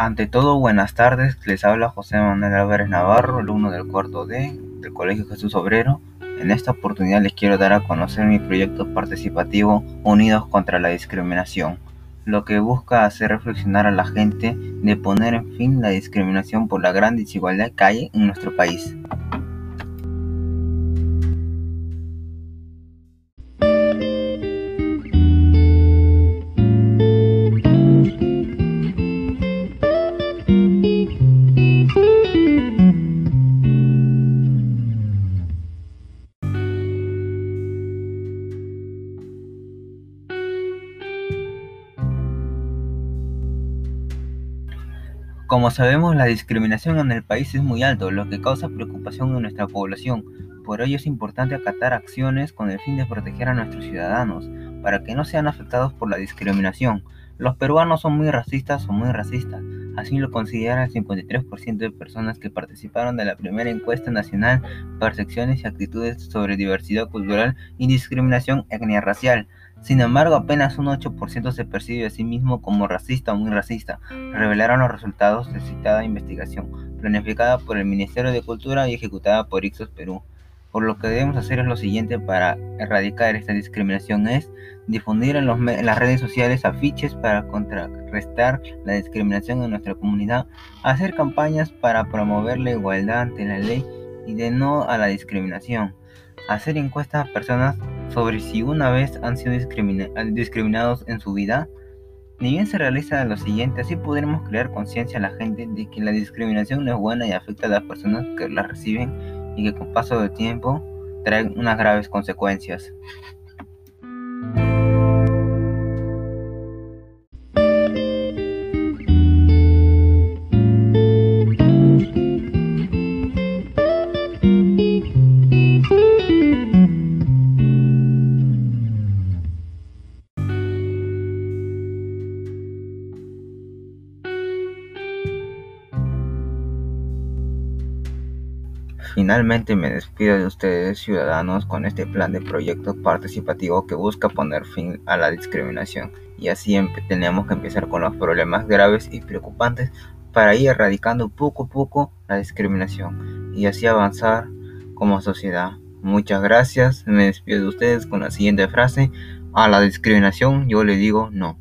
Ante todo, buenas tardes. Les habla José Manuel Álvarez Navarro, alumno del cuarto D del Colegio Jesús Obrero. En esta oportunidad les quiero dar a conocer mi proyecto participativo Unidos contra la Discriminación, lo que busca hacer reflexionar a la gente de poner en fin la discriminación por la gran desigualdad que hay en nuestro país. Como sabemos, la discriminación en el país es muy alto, lo que causa preocupación en nuestra población. Por ello es importante acatar acciones con el fin de proteger a nuestros ciudadanos, para que no sean afectados por la discriminación. Los peruanos son muy racistas o muy racistas, así lo considera el 53% de personas que participaron de la primera encuesta nacional Percepciones y actitudes sobre diversidad cultural y discriminación etnia racial. Sin embargo, apenas un 8% se percibe a sí mismo como racista o muy racista, revelaron los resultados de citada investigación, planificada por el Ministerio de Cultura y ejecutada por Ixos Perú. Por lo que debemos hacer es lo siguiente para erradicar esta discriminación es difundir en, las redes sociales afiches para contrarrestar la discriminación en nuestra comunidad, hacer campañas para promover la igualdad ante la ley y de no a la discriminación, hacer encuestas a personas sobre si una vez han sido discriminados en su vida. Ni bien se realiza lo siguiente, así podremos crear conciencia a la gente de que la discriminación no es buena y afecta a las personas que la reciben y que con paso del tiempo traen unas graves consecuencias. Finalmente me despido de ustedes ciudadanos con este plan de proyecto participativo que busca poner fin a la discriminación y así tenemos que empezar con los problemas graves y preocupantes para ir erradicando poco a poco la discriminación y así avanzar como sociedad. Muchas gracias, me despido de ustedes con la siguiente frase, a la discriminación yo le digo no.